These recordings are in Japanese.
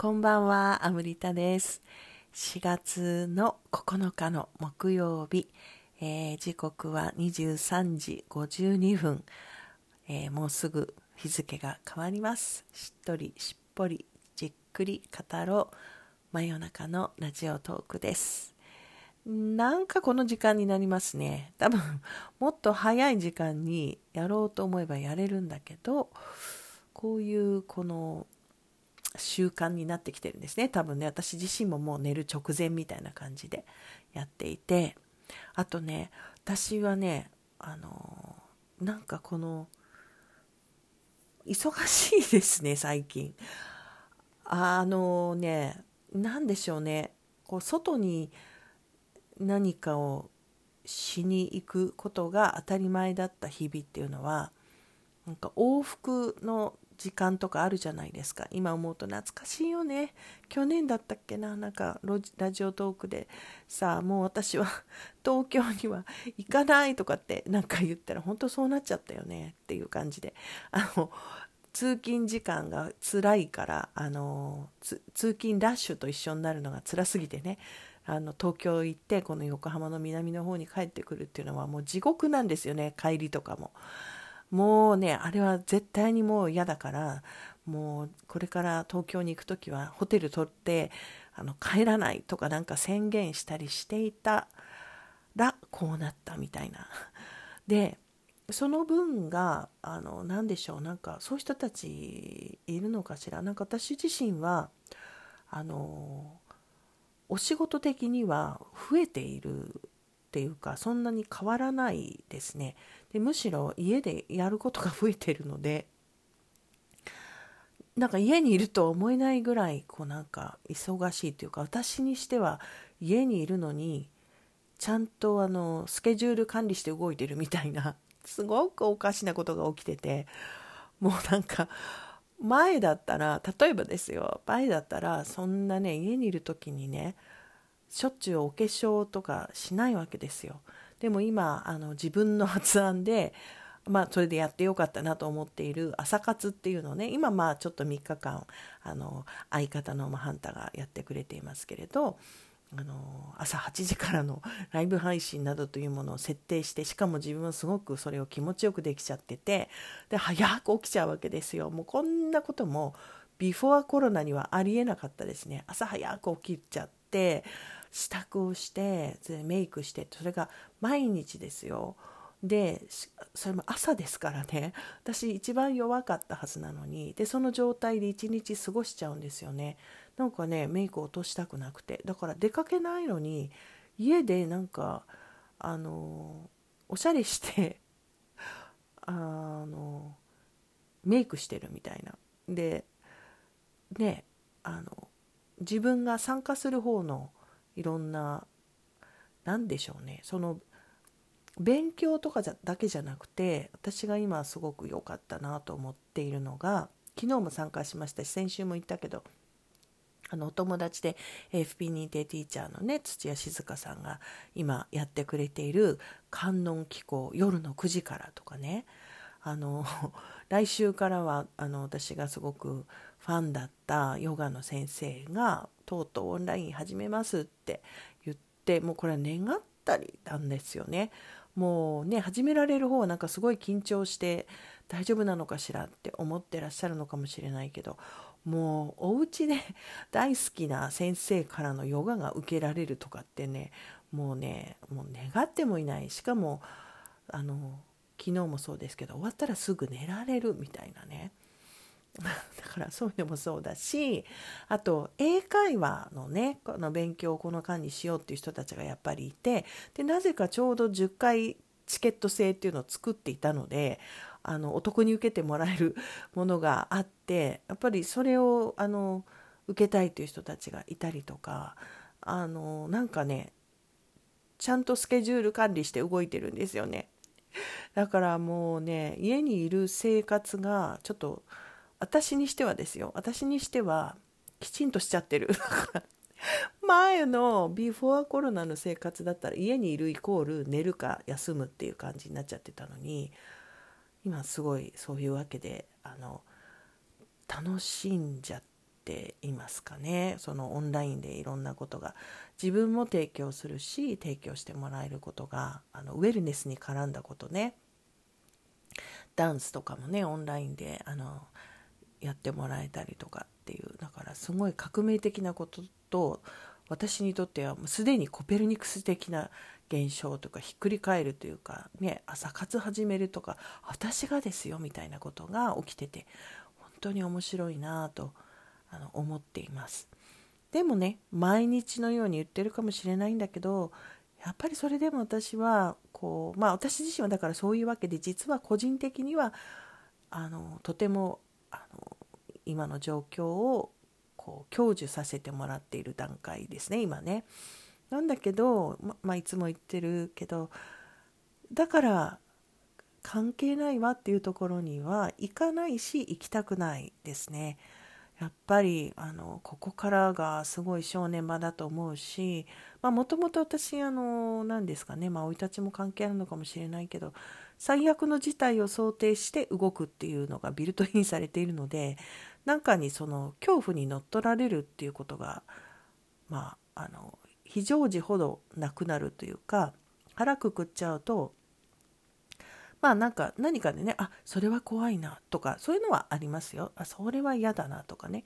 こんばんは、アムリタです。4月の9日の木曜日、えー時刻は23時52分、えーもうすぐ日付が変わります。しっとり、しっぽり、じっくり語ろう、真夜中のラジオトークです。なんかこの時間になりますね。多分、もっと早い時間にやろうと思えばやれるんだけど、こういうこの習慣になってきてるんですね。多分ね私自身ももう寝る直前みたいな感じでやっていて。あとね私はねあのなんかこの忙しいですね最近。あのね何でしょうね。こう外に何かをしに行くことが当たり前だった日々っていうのはなんか往復の時間とかあるじゃないですか。今思うと懐かしいよね。去年だったっけな。なんかラジオトークでさあもう私は 東京には行かないとかってなんか言ったら本当そうなっちゃったよね。っていう感じで。あの通勤時間が辛いからあの通勤ラッシュと一緒になるのが辛すぎてね。あの東京行ってこの横浜の南の方に帰ってくるっていうのはもう地獄なんですよね。帰りとかも。もうねあれは絶対にもう嫌だからもうこれから東京に行く時はホテル取ってあの帰らないとかなんか宣言したりしていたらこうなったみたいな。でその分があの何でしょうなんかそういう人たちいるのかしらなんか私自身はあのお仕事的には増えているっていうかそんなに変わらないですね。でむしろ家でやることが増えてるのでなんか家にいるとは思えないぐらいこうなんか忙しいというか私にしては家にいるのにちゃんとあのスケジュール管理して動いてるみたいなすごくおかしなことが起きててもうなんか前だったら例えばですよ前だったらそんなね家にいる時にねしょっちゅうお化粧とかしないわけですよ。でも今あの自分の発案で まあそれでやってよかったなと思っている朝活っていうのをね今まあちょっと3日間あの相方のハンタがやってくれていますけれどあの朝8時からの ライブ配信などというものを設定してしかも自分はすごくそれを気持ちよくできちゃっててで早く起きちゃうわけですよ。もうこんなこともビフォーコロナにはありえなかったですね。朝早く起きちゃって支度をしてメイクしてそれが毎日ですよ。でそれも朝ですからね。私一番弱かったはずなのに。でその状態で一日過ごしちゃうんですよね。なんかねメイク落としたくなくて。だから出かけないのに家でなんかあのおしゃれして あのメイクしてるみたいな。でねあの自分が参加する方のいろんな何でしょうね。その勉強とかじゃだけじゃなくて私が今すごく良かったなと思っているのが昨日も参加しましたし先週も言ったけどあのお友達で FP 認定ティーチャーのね土屋静香さんが今やってくれている観音機構夜の9時からとかね。あの来週からはあの私がすごくファンだったヨガの先生がとうとうオンライン始めますって言ってもうこれは願ったりなんですよね。もうね始められる方はなんかすごい緊張して大丈夫なのかしらって思ってらっしゃるのかもしれないけどもうお家で 大好きな先生からのヨガが受けられるとかってねもうねもう願ってもいないしかもあの昨日もそうですけど終わったらすぐ寝られるみたいなね だからそういうのもそうだしあと英会話のねこの勉強をこの間にしようっていう人たちがやっぱりいてでなぜかちょうど10回チケット制っていうのを作っていたのであのお得に受けてもらえるものがあってやっぱりそれをあの受けたいという人たちがいたりとかあのなんかねちゃんとスケジュール管理して動いてるんですよね。だからもうね家にいる生活がちょっと私にしてはですよ。私にしてはきちんとしちゃってる。前のビフォーコロナの生活だったら家にいるイコール寝るか休むっていう感じになっちゃってたのに今すごいそういうわけであの楽しんじゃっていますかね。そのオンラインでいろんなことが自分も提供するし提供してもらえることがあのウェルネスに絡んだことね。ダンスとかもねオンラインであのやってもらえたりとかっていうだからすごい革命的なことと私にとってはもうすでにコペルニクス的な現象とかひっくり返るというか、ね、朝活始めるとか私がですよみたいなことが起きてて本当に面白いなとあの思っています。でもね毎日のように言ってるかもしれないんだけどやっぱりそれでも私はこうまあ私自身はだからそういうわけで実は個人的にはあのとてもあの今の状況をこう享受させてもらっている段階ですね今ね。なんだけど、ままあ、いつも言ってるけどだから関係ないわっていうところには行かないし行きたくないですね。やっぱりあのここからがすごい正念場だと思うしもともと私あの何ですかね生、まあ、い立ちも関係あるのかもしれないけど最悪の事態を想定して動くっていうのがビルトインされているのでなんかにその恐怖に乗っ取られるっていうことがまああの非常時ほどなくなるというか腹くくっちゃうとまあなんか何かでねあそれは怖いなとかそういうのはありますよ。あそれは嫌だなとかね。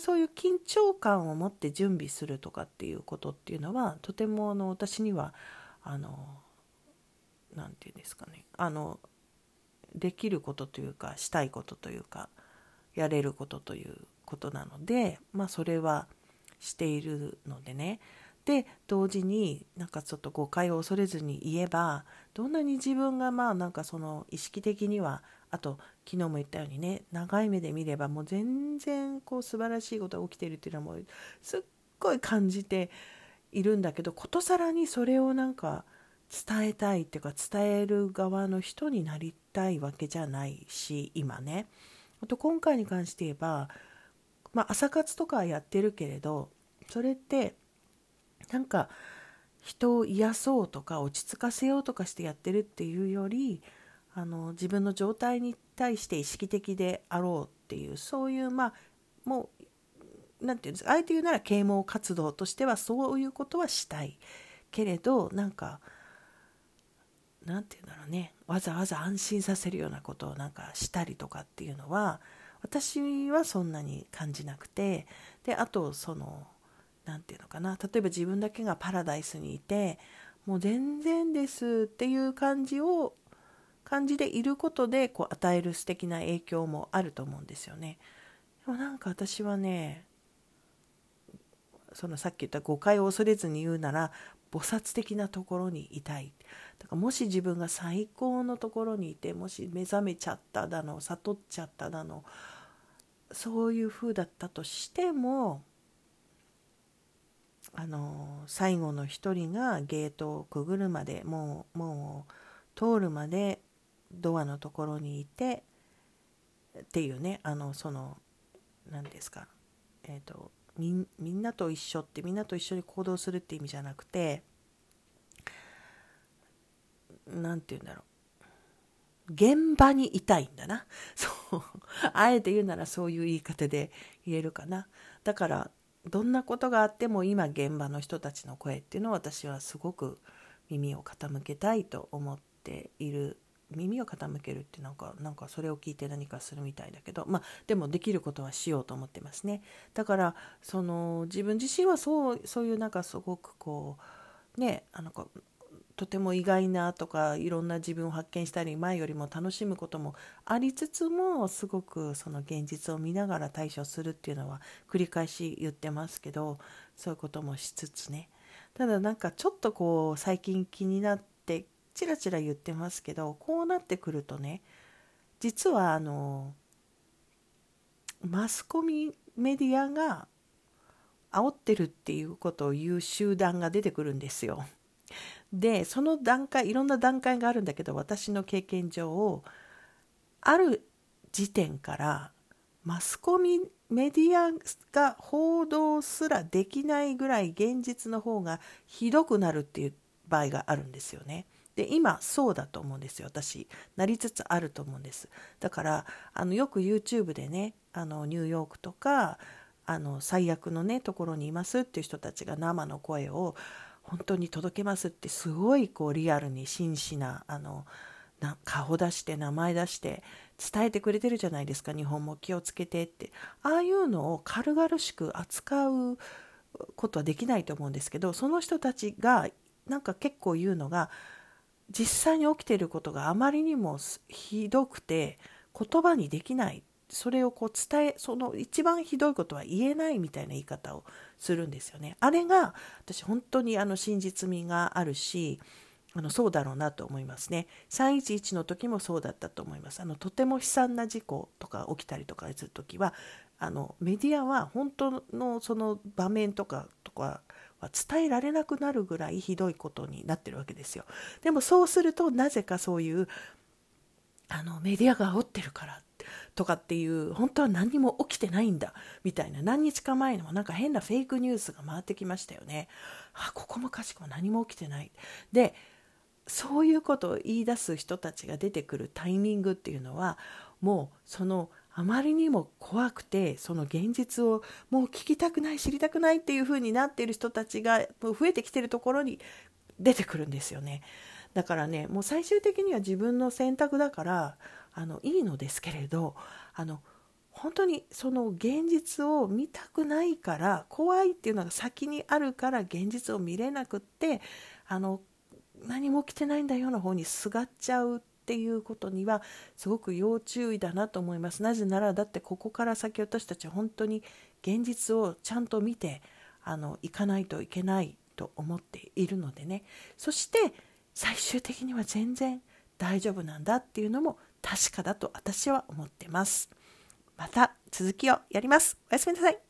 そういう緊張感を持って準備するとかっていうことっていうのはとてもあの私にはあの何て言うんですかね。あのできることというかしたいことというかやれることということなのでまあそれはしているのでね。で同時になんかちょっと誤解を恐れずに言えばどんなに自分がまあなんかその意識的にはあと昨日も言ったようにね長い目で見ればもう全然こう素晴らしいことが起きてるっていうのはもうすっごい感じているんだけどことさらにそれをなんか伝えたいっていうか伝える側の人になりたいわけじゃないし今ね。あと今回に関して言えば、まあ、朝活とかはやってるけれどそれってなんか人を癒そうとか落ち着かせようとかしてやってるっていうよりあの自分の状態に対して意識的であろうっていうそういうまあもう何て言うんですかあえて言うなら啓蒙活動としてはそういうことはしたい。けれどなんか何て言うんだろうねわざわざ安心させるようなことをなんかしたりとかっていうのは私はそんなに感じなくて。であとその何て言うのかな例えば自分だけがパラダイスにいてもう全然ですっていう感じを感じでいることでこう与える素敵な影響もあると思うんですよね。でもなんか私はねそのさっき言った誤解を恐れずに言うなら菩薩的なところにいたいだからもし自分が最高のところにいてもし目覚めちゃっただの悟っちゃっただのそういう風だったとしてもあの最後の一人がゲートをくぐるまでもうもう通るまでドアのところにいてっていうねあのその何ですかえっ、ー、とみんなと一緒ってみんなと一緒に行動するって意味じゃなくて何て言うんだろう。現場にいたいんだな。そう。あえて言うならそういう言い方で言えるかな。だからどんなことがあっても今現場の人たちの声っていうのを私はすごく耳を傾けたいと思っている。耳を傾けるってなんかなんかそれを聞いて何かするみたいだけど。まあでもできることはしようと思ってますね。だからその自分自身はそうそういうなんかすごくこうねあのとても意外なとかいろんな自分を発見したり前よりも楽しむこともありつつもすごくその現実を見ながら対処するっていうのは繰り返し言ってますけどそういうこともしつつねただなんかちょっとこう最近気になってちらちら言ってますけどこうなってくるとね実はあのマスコミメディアが煽ってるっていうことを言う集団が出てくるんですよ。でその段階いろんな段階があるんだけど私の経験上ある時点からマスコミメディアが報道すらできないぐらい現実の方がひどくなるっていう場合があるんですよね。で今そうだと思うんですよ私なりつつあると思うんですだからあのよく YouTube でねあのニューヨークとかあの最悪のねところにいますっていう人たちが生の声を本当に届けますってすごいこうリアルに真摯なあのな顔出して名前出して伝えてくれてるじゃないですか。日本も気をつけてって。ああいうのを軽々しく扱うことはできないと思うんですけどその人たちがなんか結構言うのが実際に起きていることがあまりにもひどくて言葉にできない。それをこう伝えその一番ひどいことは言えないみたいな言い方をするんですよね。あれが私本当にあの真実味があるしあのそうだろうなと思いますね。311の時もそうだったと思います。あのとても悲惨な事故とか起きたりとかする時はあのメディアは本当のその場面とかとかは伝えられなくなるぐらいひどいことになってるわけですよ。でもそうするとなぜかそういうあのメディアが煽ってるからとかっていう本当は何も起きてないんだみたいな何日か前にもなんか変なフェイクニュースが回ってきましたよね。あここもかしくも何も起きてない。でそういうことを言い出す人たちが出てくるタイミングっていうのはもうそのあまりにも怖くてその現実をもう聞きたくない知りたくないっていう風になっている人たちが増えてきてるところに出てくるんですよねだからねもう最終的には自分の選択だからあのいいのですけれどあの本当にその現実を見たくないから怖いっていうのが先にあるから現実を見れなくってあの何も起きてないんだよの方にすがっちゃうっていうことにはすごく要注意だなと思います。なぜならだってここから先私たちは本当に現実をちゃんと見てあの行かないといけないと思っているのでね。そして最終的には全然大丈夫なんだっていうのも確かだと私は思ってます。また続きをやります。おやすみなさい。